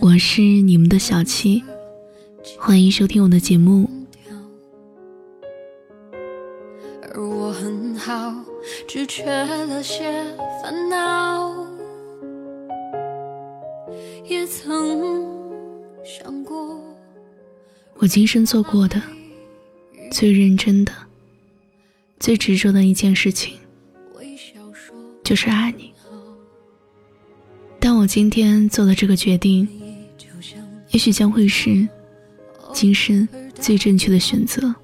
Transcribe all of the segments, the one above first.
我是你们的小七，欢迎收听我的节目。而我很好，只缺了些烦恼。也曾想过，我今生做过的最认真的、最执着的一件事情，就是爱你。但我今天做的这个决定，也许将会是今生最正确的选择。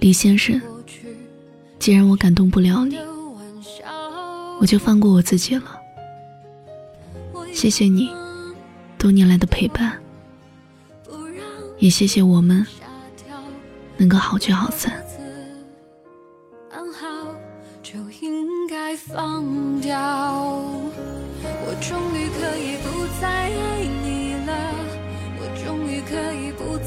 李先生，既然我感动不了你，我就放过我自己了。谢谢你多年来的陪伴，也谢谢我们能够好聚好散。就应该放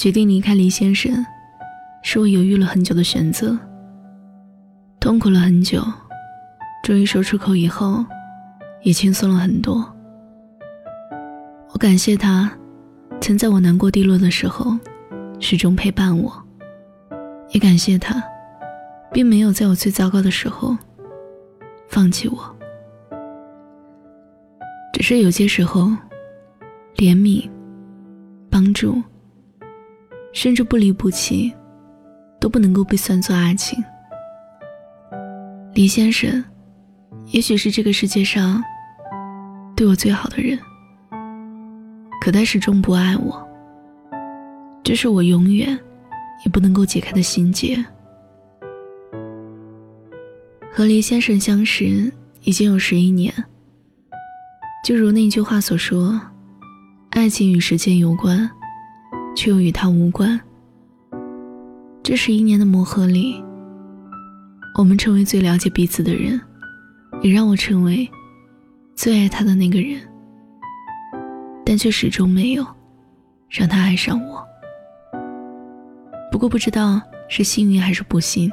决定离开黎先生。是我犹豫了很久的选择，痛苦了很久，终于说出口以后，也轻松了很多。我感谢他，曾在我难过低落的时候，始终陪伴我；也感谢他，并没有在我最糟糕的时候，放弃我。只是有些时候，怜悯、帮助，甚至不离不弃。都不能够被算作爱情。李先生，也许是这个世界上对我最好的人，可他始终不爱我，这是我永远也不能够解开的心结。和李先生相识已经有十一年，就如那句话所说：“爱情与时间有关，却又与他无关。”这十一年的磨合里，我们成为最了解彼此的人，也让我成为最爱他的那个人，但却始终没有让他爱上我。不过不知道是幸运还是不幸，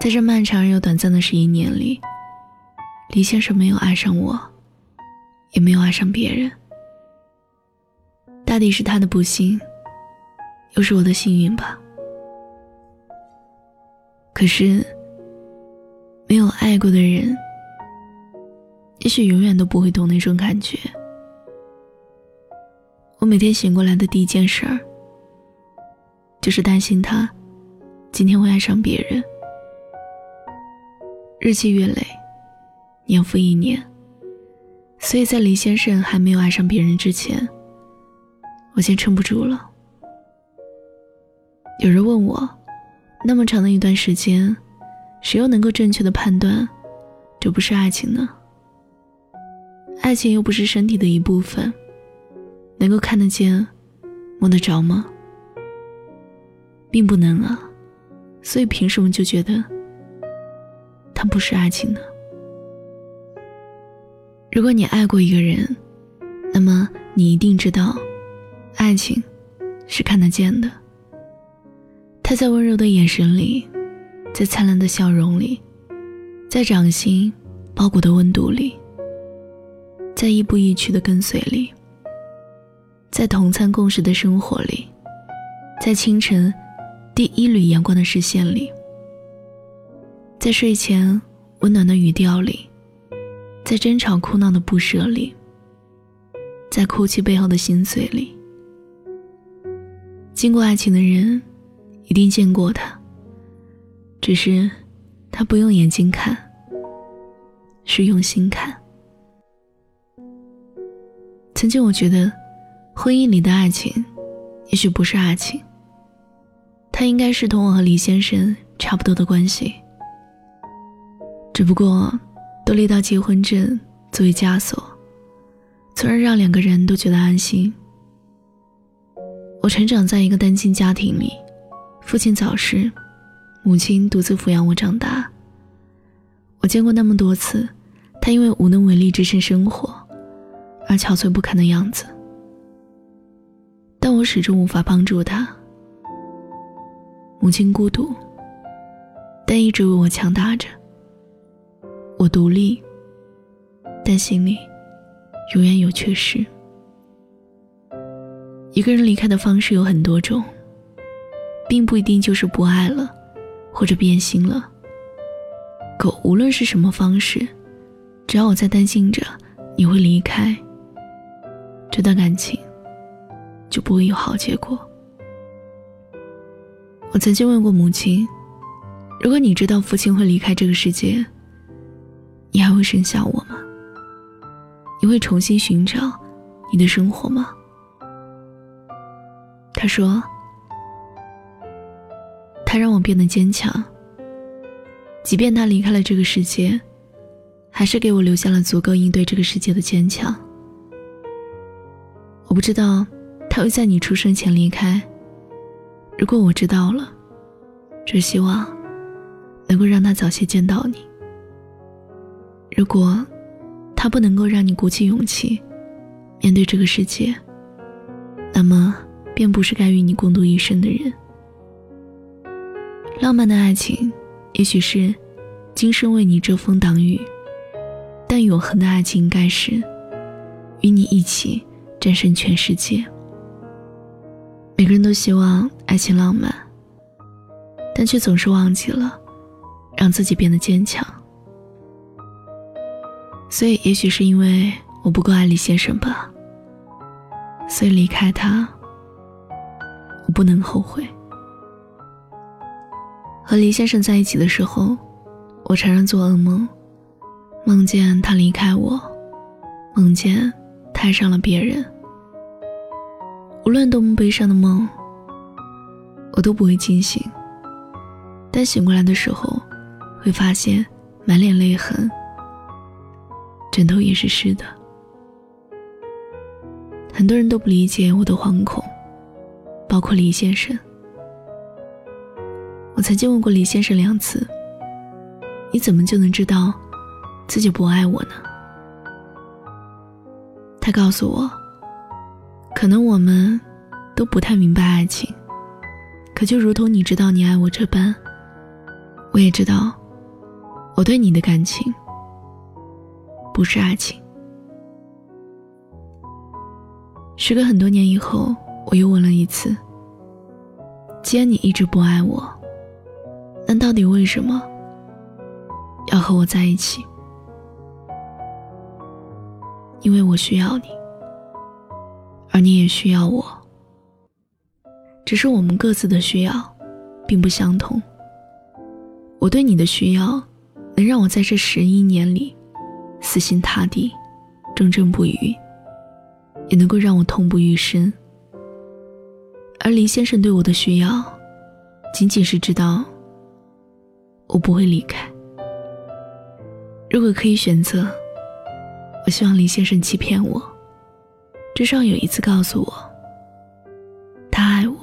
在这漫长而又短暂的十一年里，李先生没有爱上我，也没有爱上别人。大抵是他的不幸，又是我的幸运吧。可是，没有爱过的人，也许永远都不会懂那种感觉。我每天醒过来的第一件事儿，就是担心他今天会爱上别人。日积月累，年复一年，所以在李先生还没有爱上别人之前，我先撑不住了。有人问我。那么长的一段时间，谁又能够正确的判断，这不是爱情呢？爱情又不是身体的一部分，能够看得见、摸得着吗？并不能啊，所以凭什么就觉得它不是爱情呢？如果你爱过一个人，那么你一定知道，爱情是看得见的。他在温柔的眼神里，在灿烂的笑容里，在掌心包裹的温度里，在亦步亦趋的跟随里，在同餐共食的生活里，在清晨第一缕阳光的视线里，在睡前温暖的语调里，在争吵哭闹的不舍里，在哭泣背后的心碎里，经过爱情的人。一定见过他，只是他不用眼睛看，是用心看。曾经我觉得，婚姻里的爱情，也许不是爱情，他应该是同我和李先生差不多的关系，只不过都立到结婚证作为枷锁，从而让两个人都觉得安心。我成长在一个单亲家庭里，父亲早逝，母亲独自抚养我长大。我见过那么多次，他因为无能为力支撑生活，而憔悴不堪的样子，但我始终无法帮助他。母亲孤独，但一直为我强大着。我独立，但心里永远有缺失。一个人离开的方式有很多种，并不一定就是不爱了，或者变心了。可无论是什么方式，只要我在担心着你会离开，这段感情就不会有好结果。我曾经问过母亲：“如果你知道父亲会离开这个世界，你还会生下我吗？你会重新寻找你的生活吗？”他说：“他让我变得坚强，即便他离开了这个世界，还是给我留下了足够应对这个世界的坚强。我不知道他会在你出生前离开。”如果我知道了，只希望能够让他早些见到你。如果他不能够让你鼓起勇气面对这个世界，那么便不是该与你共度一生的人。浪漫的爱情也许是今生为你遮风挡雨，但永恒的爱情应该是与你一起战胜全世界。每个人都希望爱情浪漫，但却总是忘记了让自己变得坚强。所以，也许是因为我不够爱李先生吧，所以离开他，我不能后悔。和黎先生在一起的时候，我常常做噩梦，梦见他离开我，梦见他爱上了别人。无论多么悲伤的梦，我都不会惊醒。但醒过来的时候，会发现满脸泪痕，枕头也是湿的。很多人都不理解我的惶恐，包括黎先生。我曾经问过李先生两次：“你怎么就能知道自己不爱我呢？”他告诉我。可能我们都不太明白爱情，可就如同你知道你爱我这般，我也知道我对你的感情不是爱情。时隔很多年以后，我又问了一次：既然你一直不爱我，到底为什么要和我在一起？因为我需要你。而你也需要我，只是我们各自的需要并不相同。我对你的需要，能让我在这十一年里死心塌地、忠贞不渝，也能够让我痛不欲生。而林先生对我的需要，仅仅是知道我不会离开。如果可以选择，我希望林先生欺骗我。至少有一次告诉我，他爱我。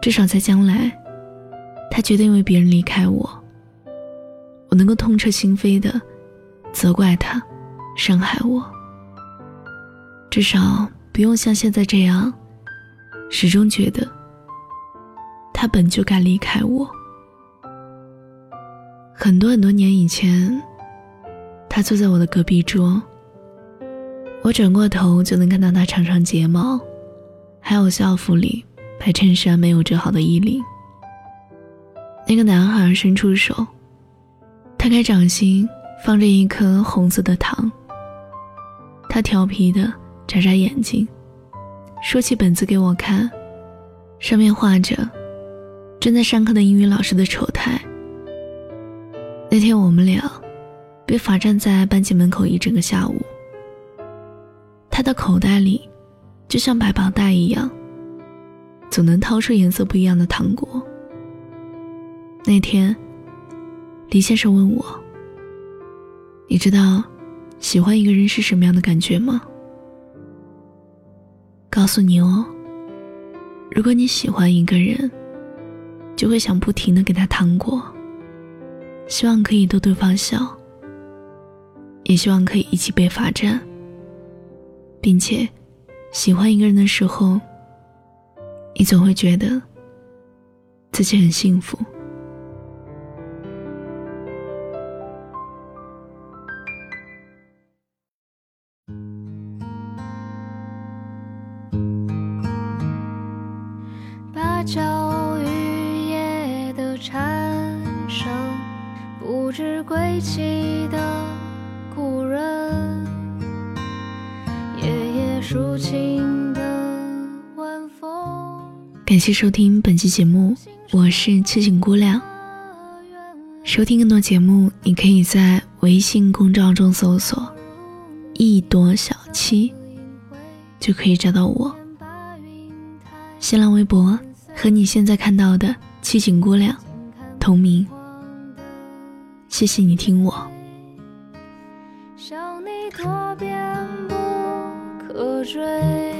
至少在将来，他决定为别人离开我，我能够痛彻心扉的责怪他，伤害我。至少不用像现在这样，始终觉得他本就该离开我。很多很多年以前，他坐在我的隔壁桌。我转过头就能看到他长长睫毛，还有校服里白衬衫没有折好的衣领。那个男孩伸出手，摊开掌心，放着一颗红色的糖。他调皮的眨眨眼睛，说起本子给我看，上面画着正在上课的英语老师的丑态。那天我们俩被罚站在班级门口一整个下午。他的口袋里，就像百宝袋一样，总能掏出颜色不一样的糖果。那天，李先生问我：“你知道喜欢一个人是什么样的感觉吗？”告诉你哦，如果你喜欢一个人，就会想不停的给他糖果，希望可以逗对方笑，也希望可以一起被罚站，并且喜欢一个人的时候，你总会觉得自己很幸福。不知归期的故人，夜夜抒情的晚风。感谢收听本期节目，我是痴情姑娘。收听更多节目，你可以在微信公众号中搜索“一朵小七”，就可以找到我。新浪微博和你现在看到的“七情姑娘”同名。谢谢你听我。想你多变不可追？